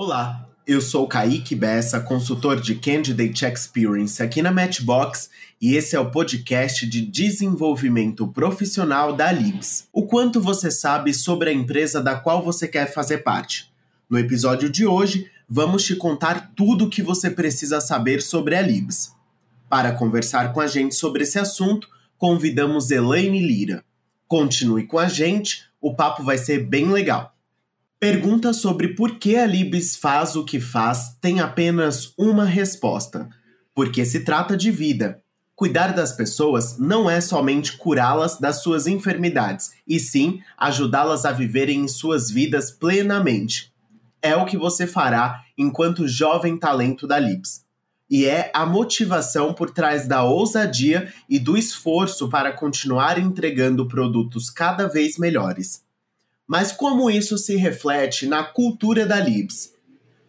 Olá, eu sou Kaique Bessa, consultor de Candidate Experience aqui na Matchbox e esse é o podcast de desenvolvimento profissional da Libs. O quanto você sabe sobre a empresa da qual você quer fazer parte? No episódio de hoje, vamos te contar tudo o que você precisa saber sobre a Libs. Para conversar com a gente sobre esse assunto, convidamos Elaine Lira. Continue com a gente, o papo vai ser bem legal. Pergunta sobre por que a Libs faz o que faz tem apenas uma resposta: porque se trata de vida. Cuidar das pessoas não é somente curá-las das suas enfermidades, e sim ajudá-las a viverem em suas vidas plenamente. É o que você fará enquanto jovem talento da Libs. E é a motivação por trás da ousadia e do esforço para continuar entregando produtos cada vez melhores. Mas como isso se reflete na cultura da Libs?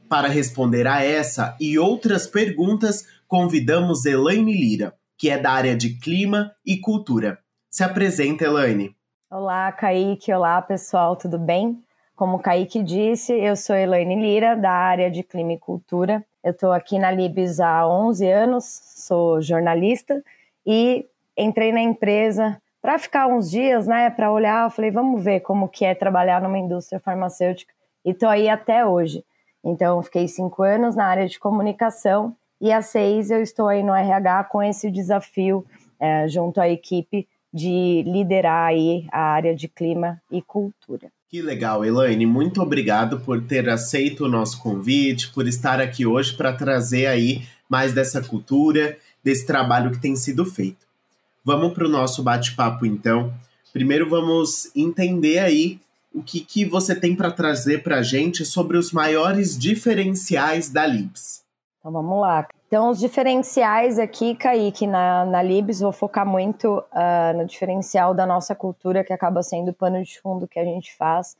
Para responder a essa e outras perguntas, convidamos Elaine Lira, que é da área de Clima e Cultura. Se apresenta, Elaine. Olá, Kaique. Olá, pessoal, tudo bem? Como o Kaique disse, eu sou Elaine Lira, da área de Clima e Cultura. Eu estou aqui na Libs há 11 anos, sou jornalista e entrei na empresa para ficar uns dias, né, para olhar, eu falei, vamos ver como que é trabalhar numa indústria farmacêutica. E tô aí até hoje. Então, fiquei cinco anos na área de comunicação e há seis eu estou aí no RH com esse desafio é, junto à equipe de liderar aí a área de clima e cultura. Que legal, Elaine. Muito obrigado por ter aceito o nosso convite, por estar aqui hoje para trazer aí mais dessa cultura, desse trabalho que tem sido feito. Vamos para o nosso bate-papo, então. Primeiro, vamos entender aí o que, que você tem para trazer para a gente sobre os maiores diferenciais da Libs. Então, vamos lá. Então, os diferenciais aqui, Kaique, na, na Libs, vou focar muito uh, no diferencial da nossa cultura, que acaba sendo o pano de fundo que a gente faz.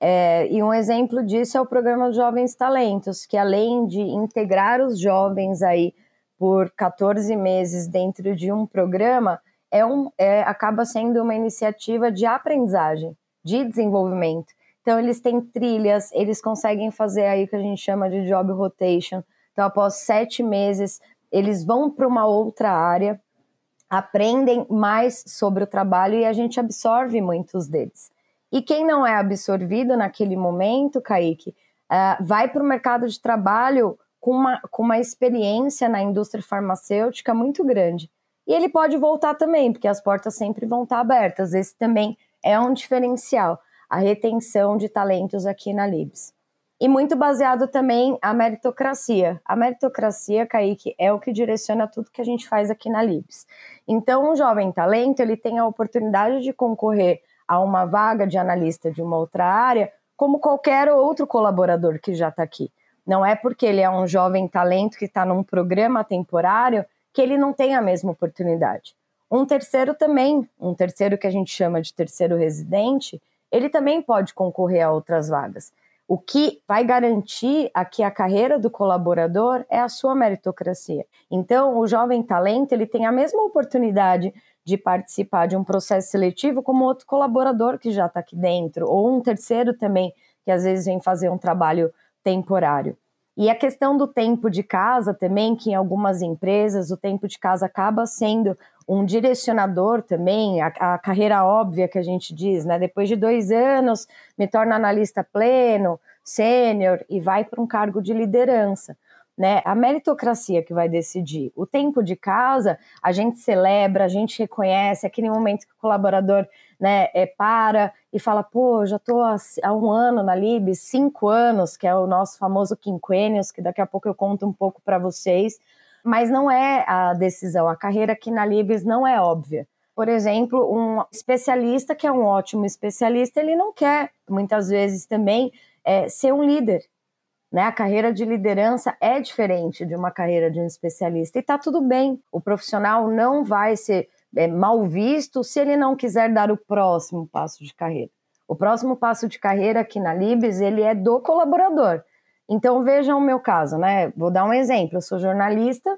É, e um exemplo disso é o programa Jovens Talentos, que além de integrar os jovens aí por 14 meses dentro de um programa é um, é, acaba sendo uma iniciativa de aprendizagem, de desenvolvimento. Então, eles têm trilhas, eles conseguem fazer aí o que a gente chama de job rotation. Então, após sete meses, eles vão para uma outra área, aprendem mais sobre o trabalho e a gente absorve muitos deles. E quem não é absorvido naquele momento, Kaique, uh, vai para o mercado de trabalho com uma, com uma experiência na indústria farmacêutica muito grande. E ele pode voltar também, porque as portas sempre vão estar abertas. Esse também é um diferencial, a retenção de talentos aqui na Libs. E muito baseado também a meritocracia. A meritocracia, Kaique, é o que direciona tudo que a gente faz aqui na Libs. Então, um jovem talento, ele tem a oportunidade de concorrer a uma vaga de analista de uma outra área, como qualquer outro colaborador que já está aqui. Não é porque ele é um jovem talento que está num programa temporário que ele não tem a mesma oportunidade. Um terceiro também, um terceiro que a gente chama de terceiro residente, ele também pode concorrer a outras vagas. O que vai garantir aqui a carreira do colaborador é a sua meritocracia. Então, o jovem talento ele tem a mesma oportunidade de participar de um processo seletivo como outro colaborador que já está aqui dentro, ou um terceiro também que às vezes vem fazer um trabalho temporário. E a questão do tempo de casa também, que em algumas empresas o tempo de casa acaba sendo um direcionador também, a, a, carreira óbvia que a gente diz, né? Depois de dois anos, me torno analista pleno, sênior e vai para um cargo de liderança. Né? A meritocracia que vai decidir. O tempo de casa, a gente celebra, a gente reconhece, aquele momento que o colaborador né, é, para e fala, pô, já estou há, há, um ano na Lib, cinco anos, que é o nosso famoso quinquênios, que daqui a pouco eu conto um pouco para vocês, mas não é a decisão, a carreira aqui na Libs não é óbvia. Por exemplo, um especialista que é um ótimo especialista, ele não quer, muitas vezes também, é, ser um líder. Né? A carreira de liderança é diferente de uma carreira de um especialista. E está tudo bem. O profissional não vai ser é, mal visto se ele não quiser dar o próximo passo de carreira. O próximo passo de carreira aqui na Libes, ele é do colaborador. Então vejam o meu caso, né? Vou dar um exemplo. Eu sou jornalista,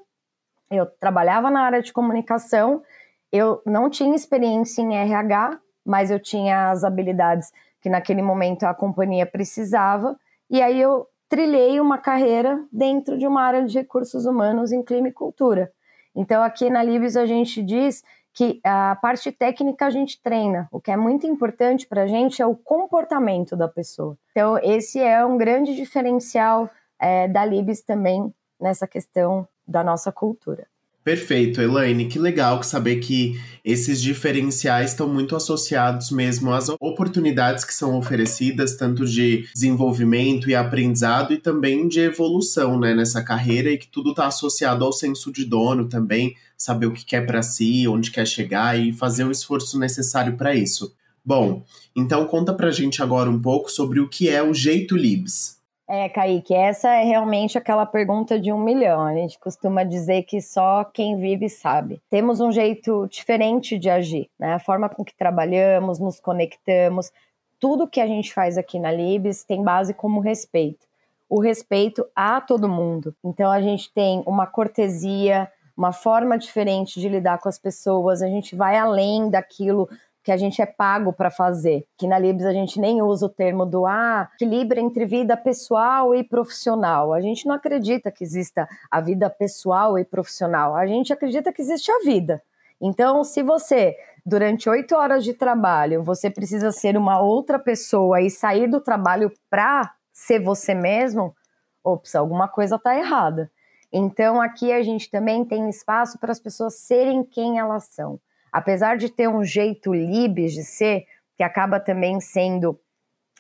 eu trabalhava na área de comunicação, eu não tinha experiência em RH, mas eu tinha as habilidades que naquele momento a companhia precisava, e aí eu trilhei uma carreira dentro de uma área de recursos humanos em clima e cultura. Então, aqui na Libes a gente diz que a parte técnica a gente treina. O que é muito importante para a gente é o comportamento da pessoa. Então, esse é um grande diferencial é, da Libes também nessa questão da nossa cultura. Perfeito, Elaine. Que legal saber que esses diferenciais estão muito associados mesmo às oportunidades que são oferecidas, tanto de desenvolvimento e aprendizado, e também de evolução né, nessa carreira, e que tudo está associado ao senso de dono também, saber o que quer para si, onde quer chegar e fazer o esforço necessário para isso. Bom, então conta pra gente agora um pouco sobre o que é o Jeito Libs. É, Kaique, essa é realmente aquela pergunta de um milhão. A gente costuma dizer que só quem vive sabe. Temos um jeito diferente de agir, né? A forma com que trabalhamos, nos conectamos, tudo que a gente faz aqui na Libes tem base como respeito. O respeito a todo mundo. Então a gente tem uma cortesia, uma forma diferente de lidar com as pessoas, a gente vai além daquilo que a gente é pago para fazer. Que na Libs a gente nem usa o termo do ah, equilíbrio entre vida pessoal e profissional. A gente não acredita que exista a vida pessoal e profissional. A gente acredita que existe a vida. Então, se você durante oito horas de trabalho você precisa ser uma outra pessoa e sair do trabalho para ser você mesmo, ops, alguma coisa está errada. Então, aqui a gente também tem espaço para as pessoas serem quem elas são apesar de ter um jeito libes de ser, que acaba também sendo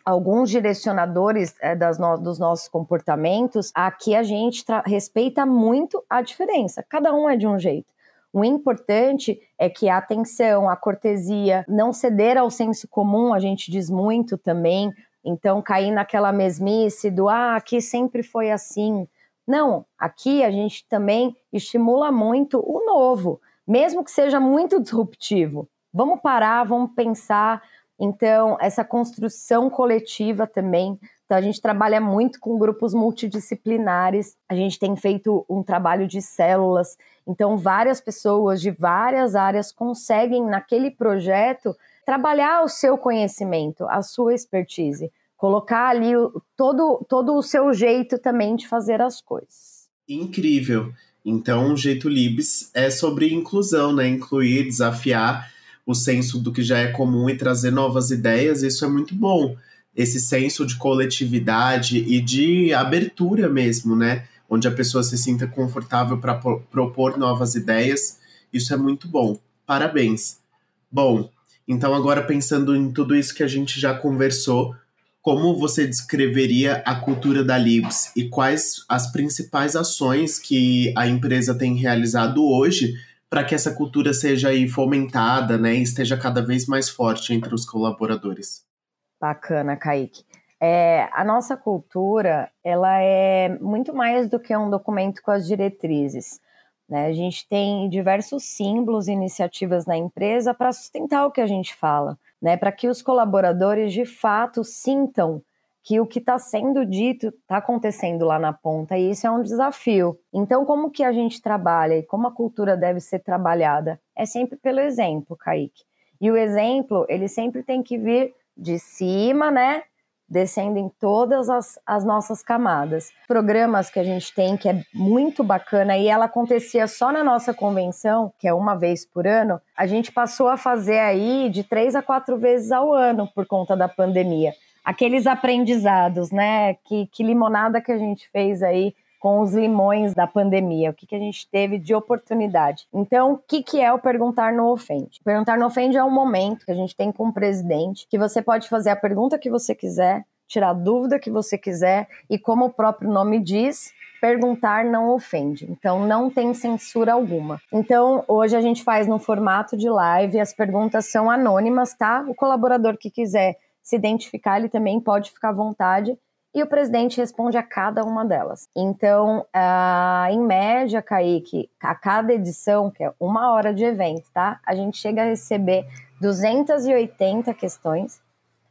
alguns direcionadores é, no, dos nossos comportamentos, aqui a gente respeita muito a diferença. Cada um é de um jeito. O importante é que a atenção, a cortesia, não ceder ao senso comum, a gente diz muito também. Então, cair naquela mesmice do ah, aqui sempre foi assim. Não, aqui a gente também estimula muito o novo mesmo que seja muito disruptivo. Vamos parar, vamos pensar. Então, essa construção coletiva também. Então, a gente trabalha muito com grupos multidisciplinares, a gente tem feito um trabalho de células. Então, várias pessoas de várias áreas conseguem, naquele projeto, trabalhar o seu conhecimento, a sua expertise, colocar ali todo, todo o seu jeito também de fazer as coisas. Incrível. Então, o jeito Libs é sobre inclusão, né? Incluir, desafiar o senso do que já é comum e trazer novas ideias. Isso é muito bom. Esse senso de coletividade e de abertura mesmo, né? Onde a pessoa se sinta confortável para propor novas ideias. Isso é muito bom. Parabéns. Bom, então agora pensando em tudo isso que a gente já conversou, como você descreveria a cultura da Libs e quais as principais ações que a empresa tem realizado hoje para que essa cultura seja fomentada, né, e esteja cada vez mais forte entre os colaboradores? Bacana, Kaique. É, a nossa cultura, ela é muito mais do que um documento com as diretrizes. Né? A gente tem diversos símbolos e iniciativas na empresa para sustentar o que a gente fala né, para que os colaboradores de fato sintam que o que está sendo dito está acontecendo lá na ponta e isso é um desafio. Então, como que a gente trabalha e como a cultura deve ser trabalhada? É sempre pelo exemplo, Kaique. E o exemplo, ele sempre tem que vir de cima, né? Descendo em todas as, as nossas camadas. Programas que a gente tem que é muito bacana e ela acontecia só na nossa convenção, que é uma vez por ano, a gente passou a fazer aí de três a quatro vezes ao ano por conta da pandemia. Aqueles aprendizados, né? Que, que limonada que a gente fez aí com os limões da pandemia, o que, que a gente teve de oportunidade. Então, o que, que é o Perguntar no Ofende? Perguntar no Ofende é um momento que a gente tem com o presidente, que você pode fazer a pergunta que você quiser, tirar a dúvida que você quiser, e como o próprio nome diz, perguntar não ofende. Então não tem censura alguma. Então hoje a gente faz no formato de live, as perguntas são anônimas, tá? O colaborador que quiser se identificar, ele também pode ficar à vontade e o presidente responde a cada uma delas. Então, uh, em média, Kaique, a cada edição, que é uma hora de evento, tá? A gente chega a receber 280 questões.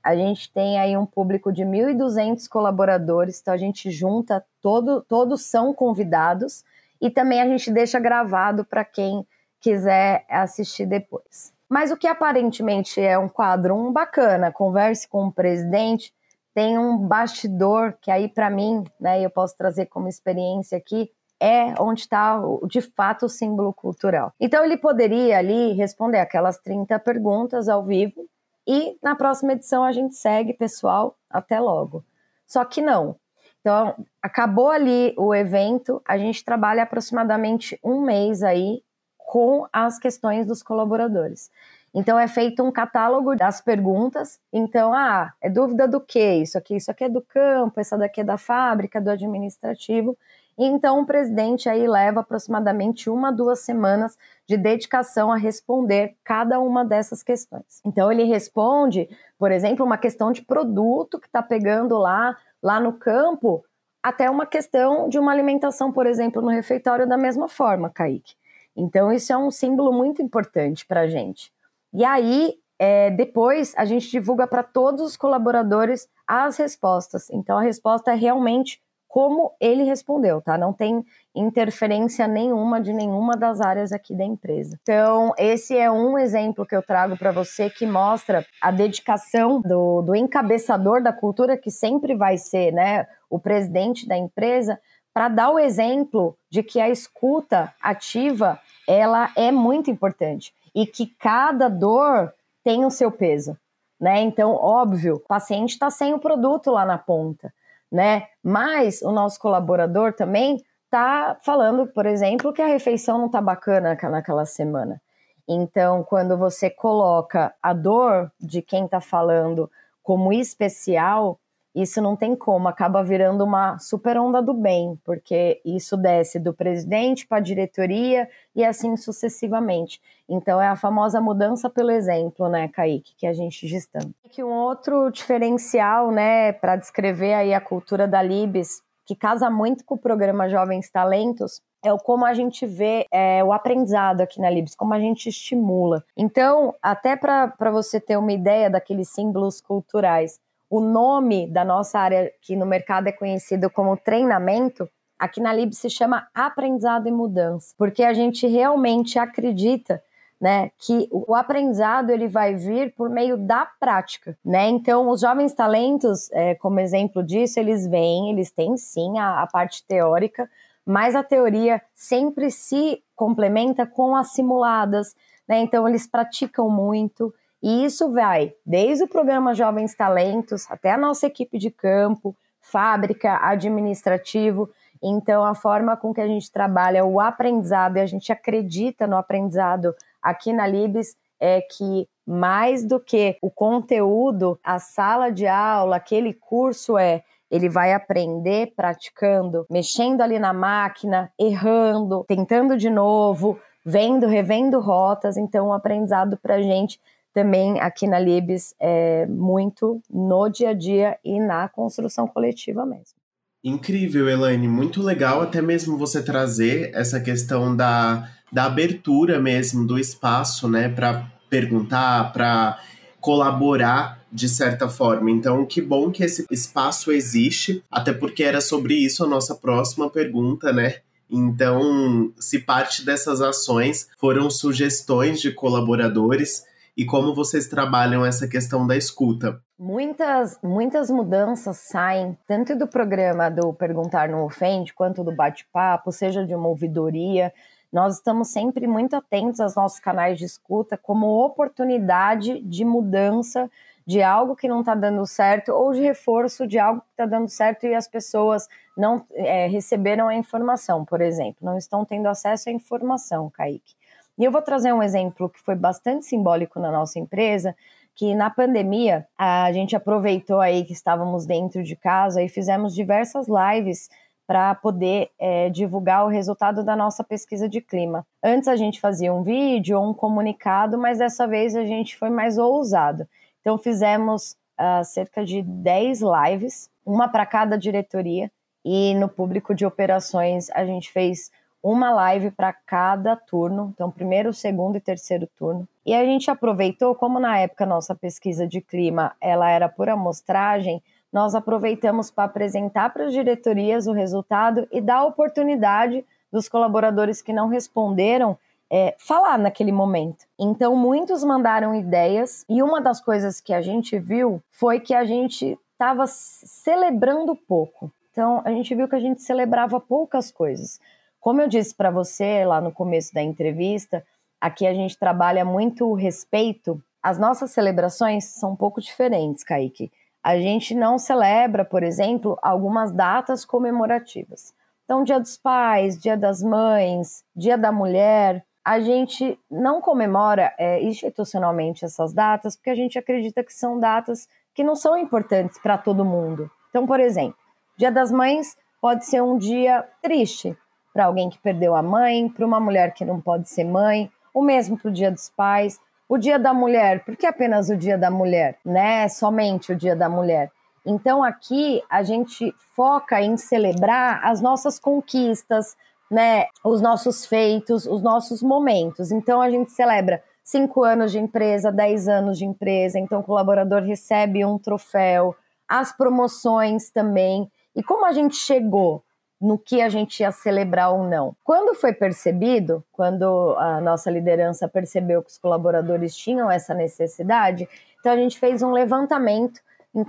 A gente tem aí um público de 1.200 colaboradores, então a gente junta, todo, todos são convidados e também a gente deixa gravado para quem quiser assistir depois. Mas o que aparentemente é um quadro um bacana, converse com o presidente, tem um bastidor que aí para mim, né, eu posso trazer como experiência aqui, é onde está de fato o símbolo cultural. Então ele poderia ali responder aquelas 30 perguntas ao vivo e na próxima edição a gente segue, pessoal, até logo. Só que não. Então, acabou ali o evento, a gente trabalha aproximadamente um mês aí com as questões dos colaboradores. Então é feito um catálogo das perguntas. Então, ah, é dúvida do que? Isso aqui, isso aqui é do campo, essa daqui é da fábrica, do administrativo. Então o presidente aí leva aproximadamente uma, duas semanas de dedicação a responder cada uma dessas questões. Então ele responde, por exemplo, uma questão de produto que está pegando lá, lá no campo, até uma questão de uma alimentação, por exemplo, no refeitório da mesma forma, Kaique. Então isso é um símbolo muito importante para a gente. E aí, é, depois, a gente divulga para todos os colaboradores as respostas. Então, a resposta é realmente como ele respondeu, tá? Não tem interferência nenhuma de nenhuma das áreas aqui da empresa. Então, esse é um exemplo que eu trago para você que mostra a dedicação do, do encabeçador da cultura, que sempre vai ser, né, o presidente da empresa, para dar o exemplo de que a escuta ativa ela é muito importante e que cada dor tem o seu peso, né? Então, óbvio, o paciente está sem o produto lá na ponta, né? Mas o nosso colaborador também está falando, por exemplo, que a refeição não está bacana naquela semana. Então, quando você coloca a dor de quem está falando como especial, isso não tem como, acaba virando uma super onda do bem, porque isso desce do presidente para a diretoria e assim sucessivamente. Então é a famosa mudança pelo exemplo, né, Kaique, que a gente gesta. Que um outro diferencial, né, para descrever aí a cultura da Libes, que casa muito com o programa Jovens Talentos, é o como a gente vê é, o aprendizado aqui na Libs, como a gente estimula. Então, até para você ter uma ideia daqueles símbolos culturais, o nome da nossa área, que no mercado é conhecido como treinamento, aqui na Lib se chama aprendizado e mudança, porque a gente realmente acredita né, que o aprendizado ele vai vir por meio da prática, né? Então, os jovens talentos, é, como exemplo disso, eles vêm, eles têm sim a, a parte teórica, mas a teoria sempre se complementa com as simuladas, né? Então, eles praticam muito, e isso vai desde o programa Jovens Talentos até a nossa equipe de campo, fábrica, administrativo. Então, a forma com que a gente trabalha o aprendizado e a gente acredita no aprendizado aqui na Libes é que mais do que o conteúdo, a sala de aula, aquele curso é ele vai aprender praticando, mexendo ali na máquina, errando, tentando de novo, vendo, revendo rotas. Então, o aprendizado para a gente também aqui na Libes é muito no dia a dia e na construção coletiva mesmo. Incrível, Elaine, muito legal até mesmo você trazer essa questão da, da abertura mesmo do espaço, né, para perguntar, para colaborar de certa forma. Então, que bom que esse espaço existe, até porque era sobre isso a nossa próxima pergunta, né? Então, se parte dessas ações foram sugestões de colaboradores, e como vocês trabalham essa questão da escuta. Muitas, muitas mudanças saem tanto do programa do Perguntar Não Ofende, quanto do bate-papo, seja de uma ouvidoria. Nós estamos sempre muito atentos aos nossos canais de escuta como oportunidade de mudança de algo que não está dando certo ou de reforço de algo que está dando certo e as pessoas não é, receberam a informação, por exemplo, não estão tendo acesso à informação, Kaique. E eu vou trazer um exemplo que foi bastante simbólico na nossa empresa, que na pandemia a gente aproveitou aí que estávamos dentro de casa e fizemos diversas lives para poder é, divulgar o resultado da nossa pesquisa de clima. Antes a gente fazia um vídeo ou um comunicado, mas dessa vez a gente foi mais ousado. Então fizemos uh, cerca de 10 lives, uma para cada diretoria, e no público de operações a gente fez uma live para cada turno, então primeiro, segundo e terceiro turno. E a gente aproveitou, como na época nossa pesquisa de clima ela era por amostragem, nós aproveitamos para apresentar para as diretorias o resultado e dar a oportunidade dos colaboradores que não responderam é, falar naquele momento. Então, muitos mandaram ideias, e uma das coisas que a gente viu foi que a gente estava celebrando pouco. Então, a gente viu que a gente celebrava poucas coisas. Como eu disse para você lá no começo da entrevista, aqui a gente trabalha muito o respeito. As nossas celebrações são um pouco diferentes, Kaique. A gente não celebra, por exemplo, algumas datas comemorativas. Então, Dia dos Pais, Dia das Mães, Dia da Mulher, a gente não comemora é, institucionalmente essas datas porque a gente acredita que são datas que não são importantes para todo mundo. Então, por exemplo, Dia das Mães pode ser um dia triste para alguém que perdeu a mãe, para uma mulher que não pode ser mãe, o mesmo para o Dia dos Pais. O Dia da Mulher, por que apenas o Dia da Mulher, né? Somente o Dia da Mulher. Então aqui a gente foca em celebrar as nossas conquistas, né, os nossos feitos, os nossos momentos. Então a gente celebra cinco anos de empresa, dez anos de empresa, então o colaborador recebe um troféu, as promoções também. E como a gente chegou no que a gente ia celebrar ou não? Quando foi percebido, quando a nossa liderança percebeu que os colaboradores tinham essa necessidade, então a gente fez um levantamento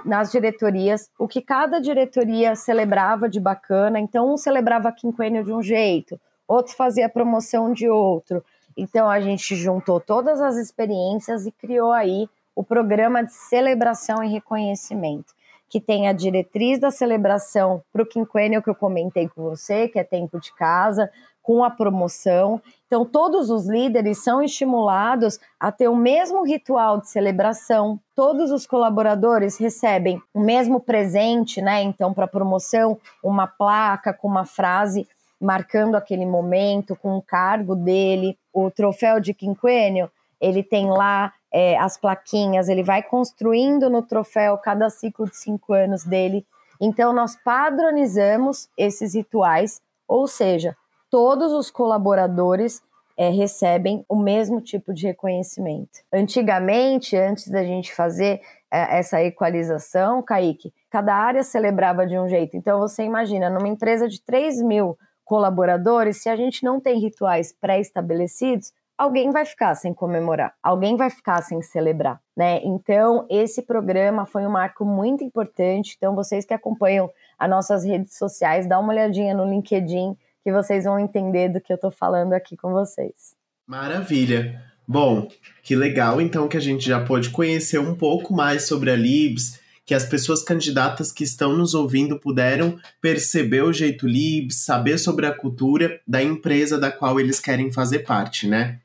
nas diretorias, o que cada diretoria celebrava de bacana. Então, um celebrava quinquênio de um jeito, outro fazia promoção de outro. Então, a gente juntou todas as experiências e criou aí o programa de celebração e reconhecimento, que tem a diretriz da celebração para o quinquênio que eu comentei com você, que é tempo de casa, com a promoção. Então, todos os líderes são estimulados a ter o mesmo ritual de celebração. Todos os colaboradores recebem o mesmo presente, né? Então, para promoção, uma placa com uma frase marcando aquele momento, com o cargo dele. O troféu de quinquênio, ele tem lá é, as plaquinhas, ele vai construindo no troféu cada ciclo de cinco anos dele. Então, nós padronizamos esses rituais, ou seja, todos os colaboradores é, recebem o mesmo tipo de reconhecimento. Antigamente, antes da gente fazer é, essa equalização, Kaique, cada área celebrava de um jeito. Então, você imagina, numa empresa de 3 mil colaboradores, se a gente não tem rituais pré-estabelecidos, alguém vai ficar sem comemorar, alguém vai ficar sem celebrar, né? Então, esse programa foi um marco muito importante. Então, vocês que acompanham as nossas redes sociais, dá uma olhadinha no LinkedIn, que vocês vão entender do que eu estou falando aqui com vocês. Maravilha! Bom, que legal então que a gente já pôde conhecer um pouco mais sobre a Libs, que as pessoas candidatas que estão nos ouvindo puderam perceber o jeito Libs, saber sobre a cultura da empresa da qual eles querem fazer parte, né?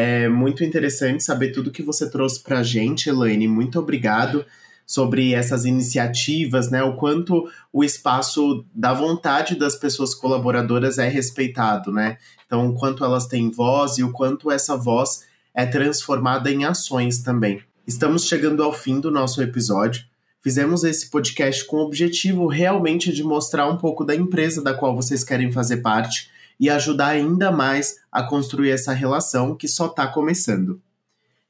É muito interessante saber tudo que você trouxe para a gente, Elaine. Muito obrigado sobre essas iniciativas, né? O quanto o espaço da vontade das pessoas colaboradoras é respeitado, né? Então, o quanto elas têm voz e o quanto essa voz é transformada em ações também. Estamos chegando ao fim do nosso episódio. Fizemos esse podcast com o objetivo realmente de mostrar um pouco da empresa da qual vocês querem fazer parte e ajudar ainda mais a construir essa relação que só está começando.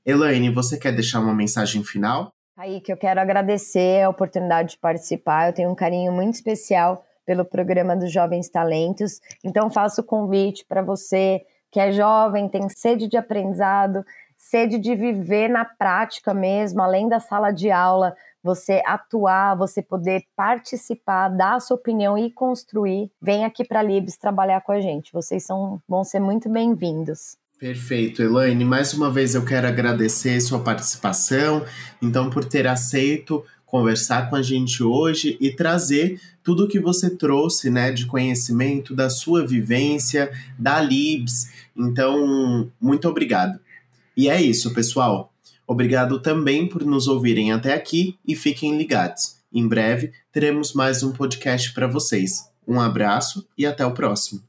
Elaine, você quer deixar uma mensagem final? que eu quero agradecer a oportunidade de participar. Eu tenho um carinho muito especial pelo programa dos Jovens Talentos. Então, faço o convite para você que é jovem, tem sede de aprendizado, sede de viver na prática mesmo, além da sala de aula, você atuar, você poder participar, dar a sua opinião e construir. Vem aqui para a Libs trabalhar com a gente. Vocês são, vão ser muito bem-vindos. Perfeito, Elaine. Mais uma vez eu quero agradecer sua participação, então por ter aceito conversar com a gente hoje e trazer tudo o que você trouxe, né, de conhecimento da sua vivência, da Libs. Então, muito obrigado. E é isso, pessoal. Obrigado também por nos ouvirem até aqui e fiquem ligados. Em breve teremos mais um podcast para vocês. Um abraço e até o próximo.